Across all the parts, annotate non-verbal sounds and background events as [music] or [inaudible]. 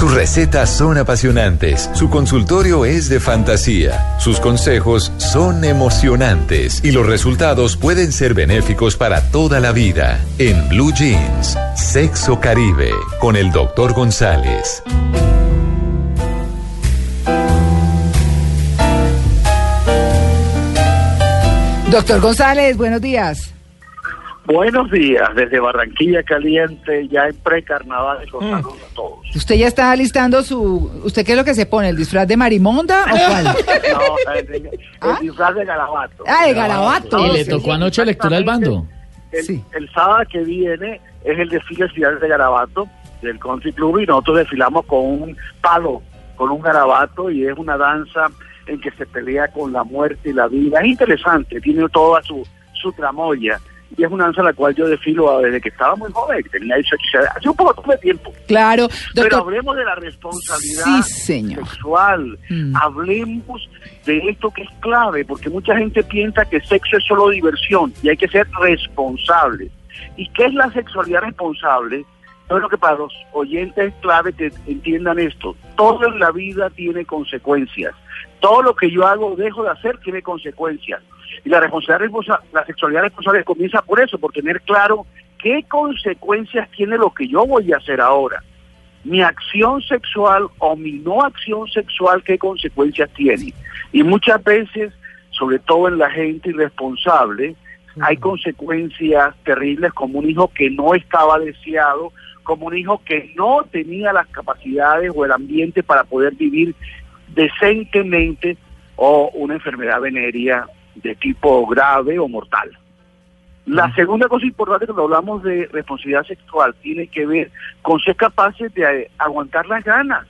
Sus recetas son apasionantes, su consultorio es de fantasía, sus consejos son emocionantes y los resultados pueden ser benéficos para toda la vida. En Blue Jeans, Sexo Caribe, con el doctor González. Doctor González, buenos días. Buenos días, desde Barranquilla Caliente, ya en precarnaval, los Mm. a todos. ¿Usted ya está listando su... ¿Usted qué es lo que se pone? ¿El disfraz de marimonda o [laughs] cuál? No, el, el [laughs] ¿Ah? disfraz de garabato. Ah, de garabato. ¿Y le sí, tocó anoche lectura al bando? El, Sí. el sábado que viene es el desfile final de garabato del Country Club y nosotros desfilamos con un palo, con un garabato y es una danza en que se pelea con la muerte y la vida. Es interesante, tiene toda su, su tramoya y es una danza la cual yo desfilo desde que estaba muy joven, tenía 18 años, hace un poco de tiempo. Claro, Pero doctor. hablemos de la responsabilidad Sí, señor. sexual. Mm. Hablemos de esto que es clave, porque mucha gente piensa que sexo es solo diversión y hay que ser responsable. ¿Y qué es la sexualidad responsable? Yo que para los oyentes es clave que entiendan esto. Todo en la vida tiene consecuencias. Todo lo que yo hago o dejo de hacer tiene consecuencias. Y la responsabilidad, responsa- la sexualidad responsable comienza por eso, por tener claro qué consecuencias tiene lo que yo voy a hacer ahora mi acción sexual o mi no acción sexual, qué consecuencias tiene. Y muchas veces, sobre todo en la gente irresponsable, hay consecuencias terribles como un hijo que no estaba deseado, como un hijo que no tenía las capacidades o el ambiente para poder vivir decentemente o una enfermedad venérea de tipo grave o mortal. La segunda cosa importante cuando hablamos de responsabilidad sexual tiene que ver con ser capaces de aguantar las ganas,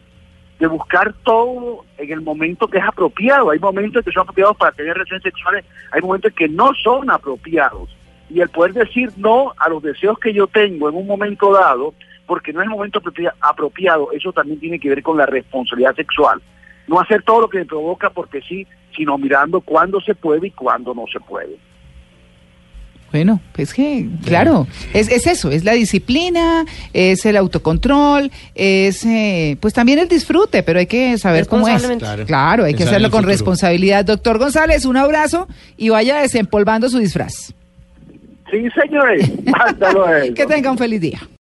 de buscar todo en el momento que es apropiado. Hay momentos que son apropiados para tener relaciones sexuales, hay momentos que no son apropiados. Y el poder decir no a los deseos que yo tengo en un momento dado, porque no es el momento apropia- apropiado, eso también tiene que ver con la responsabilidad sexual. No hacer todo lo que me provoca porque sí, sino mirando cuándo se puede y cuándo no se puede. Bueno, pues que, claro, es, es eso, es la disciplina, es el autocontrol, es eh, pues también el disfrute, pero hay que saber cómo es. Claro. Claro, hay que hacerlo con responsabilidad. Doctor González, un abrazo y vaya desempolvando su disfraz. Sí, señores. [laughs] Hasta luego. Que tenga un feliz día.